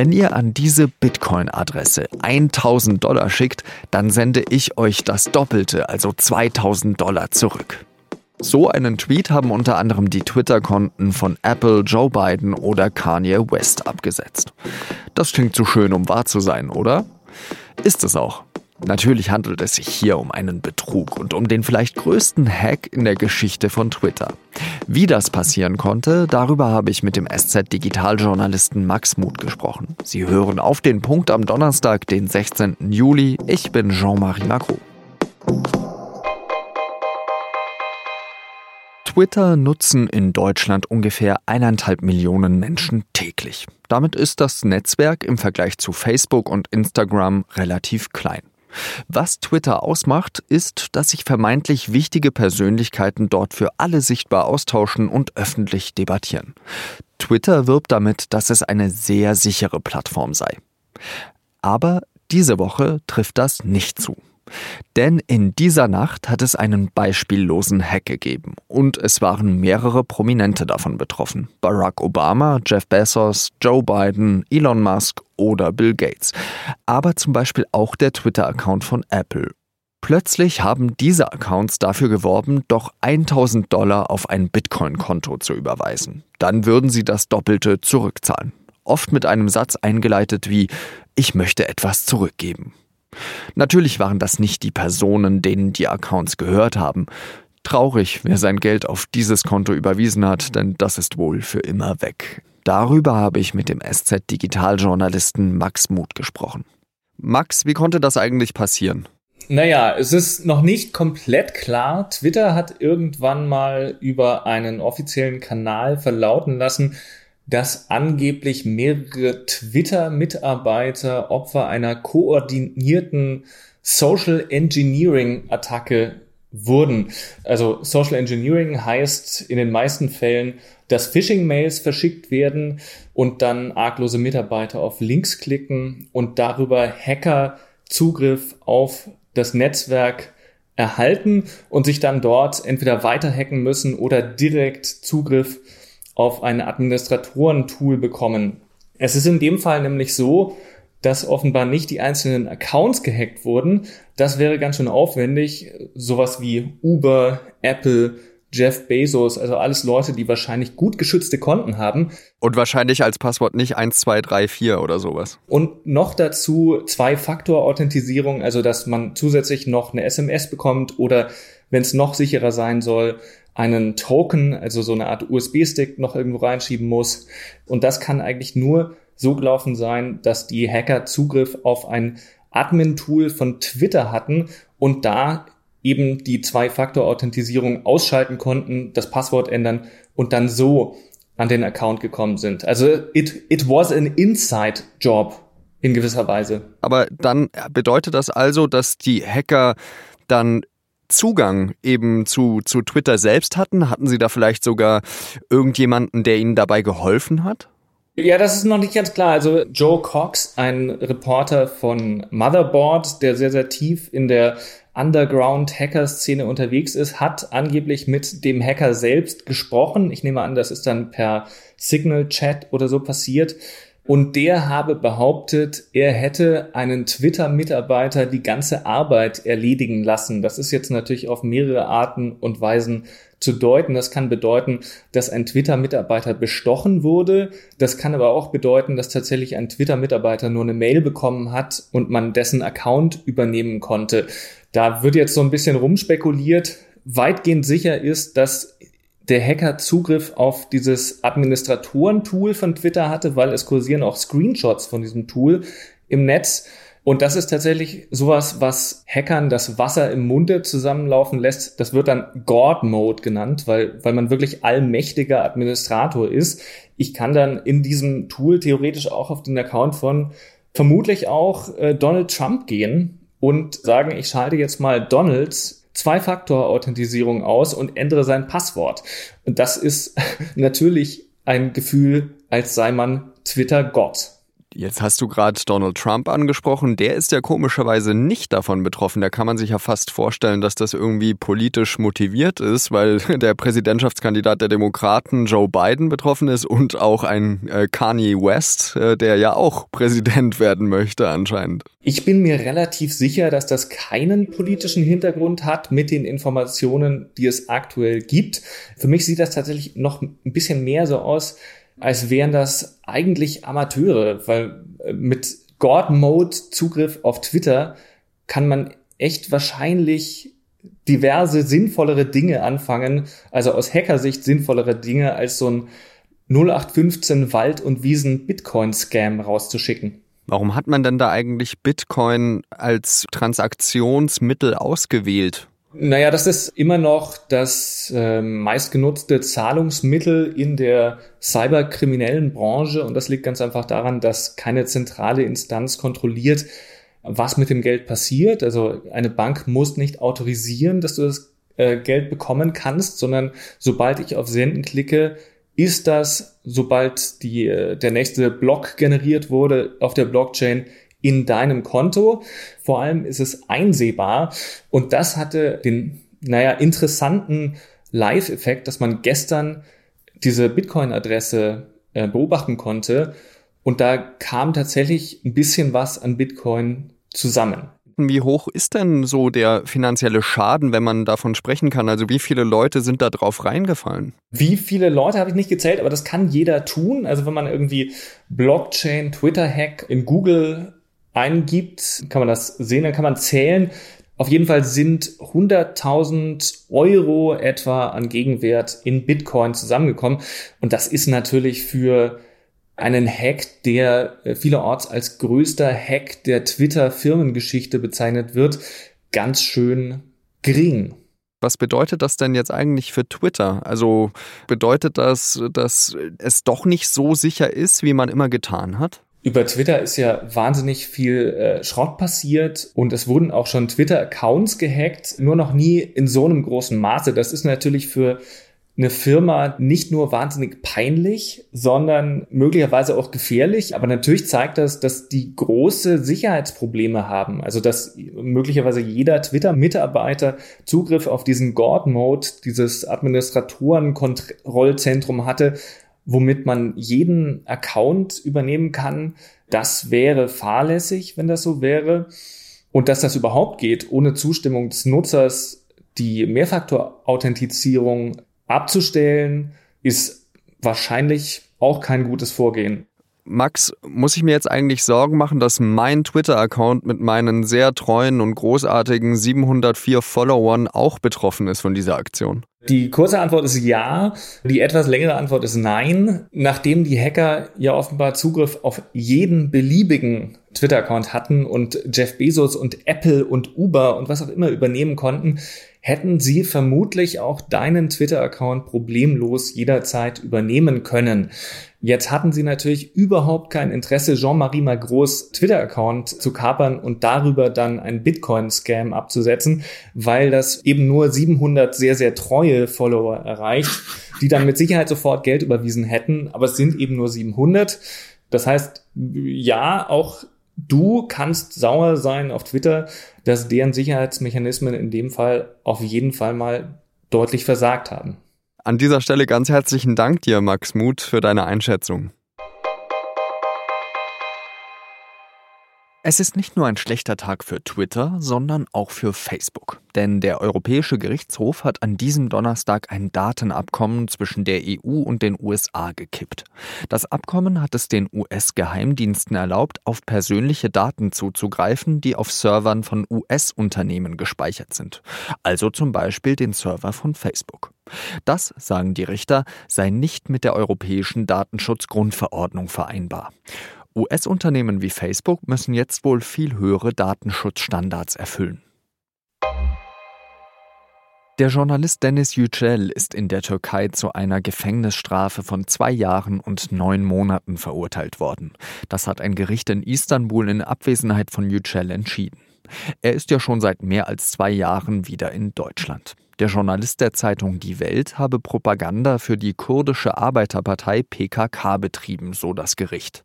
Wenn ihr an diese Bitcoin-Adresse 1000 Dollar schickt, dann sende ich euch das Doppelte, also 2000 Dollar zurück. So einen Tweet haben unter anderem die Twitter-Konten von Apple, Joe Biden oder Kanye West abgesetzt. Das klingt zu schön, um wahr zu sein, oder? Ist es auch. Natürlich handelt es sich hier um einen Betrug und um den vielleicht größten Hack in der Geschichte von Twitter. Wie das passieren konnte, darüber habe ich mit dem SZ-Digitaljournalisten Max Muth gesprochen. Sie hören auf den Punkt am Donnerstag, den 16. Juli. Ich bin Jean-Marie Macron. Twitter nutzen in Deutschland ungefähr eineinhalb Millionen Menschen täglich. Damit ist das Netzwerk im Vergleich zu Facebook und Instagram relativ klein. Was Twitter ausmacht, ist, dass sich vermeintlich wichtige Persönlichkeiten dort für alle sichtbar austauschen und öffentlich debattieren. Twitter wirbt damit, dass es eine sehr sichere Plattform sei. Aber diese Woche trifft das nicht zu. Denn in dieser Nacht hat es einen beispiellosen Hack gegeben und es waren mehrere Prominente davon betroffen. Barack Obama, Jeff Bezos, Joe Biden, Elon Musk oder Bill Gates. Aber zum Beispiel auch der Twitter-Account von Apple. Plötzlich haben diese Accounts dafür geworben, doch 1000 Dollar auf ein Bitcoin-Konto zu überweisen. Dann würden sie das Doppelte zurückzahlen. Oft mit einem Satz eingeleitet wie Ich möchte etwas zurückgeben. Natürlich waren das nicht die Personen, denen die Accounts gehört haben. Traurig, wer sein Geld auf dieses Konto überwiesen hat, denn das ist wohl für immer weg. Darüber habe ich mit dem SZ-Digitaljournalisten Max Muth gesprochen. Max, wie konnte das eigentlich passieren? Naja, es ist noch nicht komplett klar. Twitter hat irgendwann mal über einen offiziellen Kanal verlauten lassen, dass angeblich mehrere Twitter-Mitarbeiter Opfer einer koordinierten Social Engineering-Attacke wurden. Also Social Engineering heißt in den meisten Fällen, dass Phishing-Mails verschickt werden und dann arglose Mitarbeiter auf Links klicken und darüber Hacker Zugriff auf das Netzwerk erhalten und sich dann dort entweder weiter hacken müssen oder direkt Zugriff auf ein Administratoren-Tool bekommen. Es ist in dem Fall nämlich so, dass offenbar nicht die einzelnen Accounts gehackt wurden. Das wäre ganz schön aufwendig. Sowas wie Uber, Apple, Jeff Bezos, also alles Leute, die wahrscheinlich gut geschützte Konten haben. Und wahrscheinlich als Passwort nicht 1, 2, 3, 4 oder sowas. Und noch dazu Zwei-Faktor-Authentisierung, also dass man zusätzlich noch eine SMS bekommt oder wenn es noch sicherer sein soll, einen Token, also so eine Art USB-Stick noch irgendwo reinschieben muss. Und das kann eigentlich nur so gelaufen sein, dass die Hacker Zugriff auf ein Admin-Tool von Twitter hatten und da eben die Zwei-Faktor-Authentisierung ausschalten konnten, das Passwort ändern und dann so an den Account gekommen sind. Also it, it was an inside job in gewisser Weise. Aber dann bedeutet das also, dass die Hacker dann Zugang eben zu, zu Twitter selbst hatten? Hatten Sie da vielleicht sogar irgendjemanden, der Ihnen dabei geholfen hat? Ja, das ist noch nicht ganz klar. Also Joe Cox, ein Reporter von Motherboard, der sehr, sehr tief in der Underground-Hacker-Szene unterwegs ist, hat angeblich mit dem Hacker selbst gesprochen. Ich nehme an, das ist dann per Signal-Chat oder so passiert. Und der habe behauptet, er hätte einen Twitter-Mitarbeiter die ganze Arbeit erledigen lassen. Das ist jetzt natürlich auf mehrere Arten und Weisen zu deuten. Das kann bedeuten, dass ein Twitter-Mitarbeiter bestochen wurde. Das kann aber auch bedeuten, dass tatsächlich ein Twitter-Mitarbeiter nur eine Mail bekommen hat und man dessen Account übernehmen konnte. Da wird jetzt so ein bisschen rumspekuliert. Weitgehend sicher ist, dass der Hacker Zugriff auf dieses Administratoren-Tool von Twitter hatte, weil es kursieren auch Screenshots von diesem Tool im Netz. Und das ist tatsächlich sowas, was Hackern das Wasser im Munde zusammenlaufen lässt. Das wird dann God-Mode genannt, weil, weil man wirklich allmächtiger Administrator ist. Ich kann dann in diesem Tool theoretisch auch auf den Account von vermutlich auch äh, Donald Trump gehen und sagen, ich schalte jetzt mal Donalds Zwei-Faktor-Authentisierung aus und ändere sein Passwort. Und das ist natürlich ein Gefühl, als sei man Twitter-Gott. Jetzt hast du gerade Donald Trump angesprochen. Der ist ja komischerweise nicht davon betroffen. Da kann man sich ja fast vorstellen, dass das irgendwie politisch motiviert ist, weil der Präsidentschaftskandidat der Demokraten Joe Biden betroffen ist und auch ein äh, Kanye West, äh, der ja auch Präsident werden möchte anscheinend. Ich bin mir relativ sicher, dass das keinen politischen Hintergrund hat mit den Informationen, die es aktuell gibt. Für mich sieht das tatsächlich noch ein bisschen mehr so aus, als wären das eigentlich Amateure, weil äh, mit God-Mode-Zugriff auf Twitter kann man echt wahrscheinlich diverse sinnvollere Dinge anfangen, also aus Hackersicht sinnvollere Dinge als so ein 0815 Wald- und Wiesen-Bitcoin-Scam rauszuschicken. Warum hat man denn da eigentlich Bitcoin als Transaktionsmittel ausgewählt? Naja, das ist immer noch das äh, meistgenutzte Zahlungsmittel in der cyberkriminellen Branche und das liegt ganz einfach daran, dass keine zentrale Instanz kontrolliert, was mit dem Geld passiert. Also eine Bank muss nicht autorisieren, dass du das äh, Geld bekommen kannst, sondern sobald ich auf Senden klicke, ist das, sobald die, äh, der nächste Block generiert wurde auf der Blockchain, in deinem Konto. Vor allem ist es einsehbar und das hatte den, naja, interessanten Live-Effekt, dass man gestern diese Bitcoin-Adresse äh, beobachten konnte und da kam tatsächlich ein bisschen was an Bitcoin zusammen. Wie hoch ist denn so der finanzielle Schaden, wenn man davon sprechen kann? Also wie viele Leute sind da drauf reingefallen? Wie viele Leute habe ich nicht gezählt, aber das kann jeder tun. Also wenn man irgendwie Blockchain, Twitter-Hack in Google eingibt, kann man das sehen, dann kann man zählen. Auf jeden Fall sind 100.000 Euro etwa an Gegenwert in Bitcoin zusammengekommen. Und das ist natürlich für einen Hack, der vielerorts als größter Hack der Twitter-Firmengeschichte bezeichnet wird, ganz schön gering. Was bedeutet das denn jetzt eigentlich für Twitter? Also bedeutet das, dass es doch nicht so sicher ist, wie man immer getan hat? Über Twitter ist ja wahnsinnig viel äh, Schrott passiert und es wurden auch schon Twitter-Accounts gehackt, nur noch nie in so einem großen Maße. Das ist natürlich für eine Firma nicht nur wahnsinnig peinlich, sondern möglicherweise auch gefährlich. Aber natürlich zeigt das, dass die große Sicherheitsprobleme haben. Also dass möglicherweise jeder Twitter-Mitarbeiter Zugriff auf diesen God-Mode, dieses Administratoren-Kontrollzentrum hatte, womit man jeden Account übernehmen kann. Das wäre fahrlässig, wenn das so wäre. Und dass das überhaupt geht, ohne Zustimmung des Nutzers die Mehrfaktor-Authentifizierung abzustellen, ist wahrscheinlich auch kein gutes Vorgehen. Max, muss ich mir jetzt eigentlich Sorgen machen, dass mein Twitter-Account mit meinen sehr treuen und großartigen 704 Followern auch betroffen ist von dieser Aktion? Die kurze Antwort ist ja. Die etwas längere Antwort ist nein. Nachdem die Hacker ja offenbar Zugriff auf jeden beliebigen Twitter-Account hatten und Jeff Bezos und Apple und Uber und was auch immer übernehmen konnten, hätten sie vermutlich auch deinen Twitter-Account problemlos jederzeit übernehmen können. Jetzt hatten sie natürlich überhaupt kein Interesse, Jean-Marie Magros Twitter-Account zu kapern und darüber dann einen Bitcoin-Scam abzusetzen, weil das eben nur 700 sehr, sehr treue Follower erreicht, die dann mit Sicherheit sofort Geld überwiesen hätten, aber es sind eben nur 700. Das heißt, ja, auch du kannst sauer sein auf Twitter, dass deren Sicherheitsmechanismen in dem Fall auf jeden Fall mal deutlich versagt haben. An dieser Stelle ganz herzlichen Dank dir, Max Muth, für deine Einschätzung. Es ist nicht nur ein schlechter Tag für Twitter, sondern auch für Facebook. Denn der Europäische Gerichtshof hat an diesem Donnerstag ein Datenabkommen zwischen der EU und den USA gekippt. Das Abkommen hat es den US-Geheimdiensten erlaubt, auf persönliche Daten zuzugreifen, die auf Servern von US-Unternehmen gespeichert sind. Also zum Beispiel den Server von Facebook. Das, sagen die Richter, sei nicht mit der Europäischen Datenschutzgrundverordnung vereinbar. US-Unternehmen wie Facebook müssen jetzt wohl viel höhere Datenschutzstandards erfüllen. Der Journalist Dennis Yücel ist in der Türkei zu einer Gefängnisstrafe von zwei Jahren und neun Monaten verurteilt worden. Das hat ein Gericht in Istanbul in Abwesenheit von Yücel entschieden. Er ist ja schon seit mehr als zwei Jahren wieder in Deutschland. Der Journalist der Zeitung Die Welt habe Propaganda für die kurdische Arbeiterpartei PKK betrieben, so das Gericht.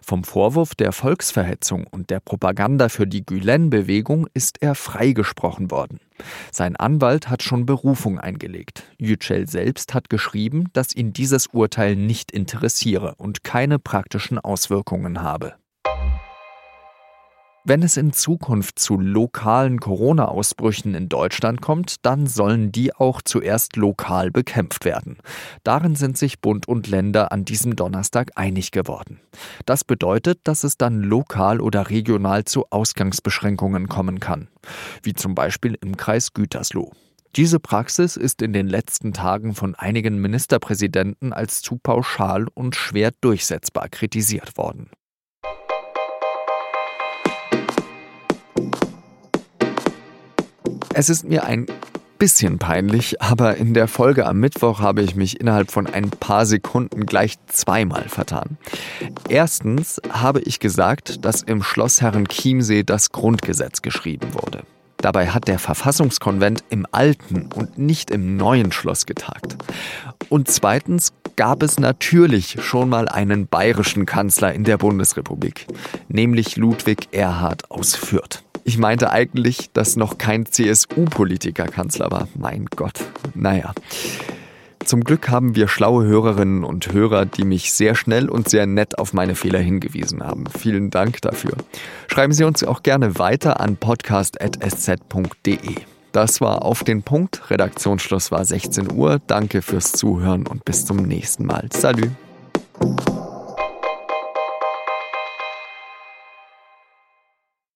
Vom Vorwurf der Volksverhetzung und der Propaganda für die Gülen-Bewegung ist er freigesprochen worden. Sein Anwalt hat schon Berufung eingelegt. Yücel selbst hat geschrieben, dass ihn dieses Urteil nicht interessiere und keine praktischen Auswirkungen habe. Wenn es in Zukunft zu lokalen Corona-Ausbrüchen in Deutschland kommt, dann sollen die auch zuerst lokal bekämpft werden. Darin sind sich Bund und Länder an diesem Donnerstag einig geworden. Das bedeutet, dass es dann lokal oder regional zu Ausgangsbeschränkungen kommen kann, wie zum Beispiel im Kreis Gütersloh. Diese Praxis ist in den letzten Tagen von einigen Ministerpräsidenten als zu pauschal und schwer durchsetzbar kritisiert worden. Es ist mir ein bisschen peinlich, aber in der Folge am Mittwoch habe ich mich innerhalb von ein paar Sekunden gleich zweimal vertan. Erstens habe ich gesagt, dass im Schloss Herrenchiemsee das Grundgesetz geschrieben wurde. Dabei hat der Verfassungskonvent im alten und nicht im neuen Schloss getagt. Und zweitens gab es natürlich schon mal einen bayerischen Kanzler in der Bundesrepublik, nämlich Ludwig Erhard aus Fürth. Ich meinte eigentlich, dass noch kein CSU-Politiker Kanzler war. Mein Gott. Naja. Zum Glück haben wir schlaue Hörerinnen und Hörer, die mich sehr schnell und sehr nett auf meine Fehler hingewiesen haben. Vielen Dank dafür. Schreiben Sie uns auch gerne weiter an podcast.sz.de. Das war auf den Punkt. Redaktionsschluss war 16 Uhr. Danke fürs Zuhören und bis zum nächsten Mal. Salü.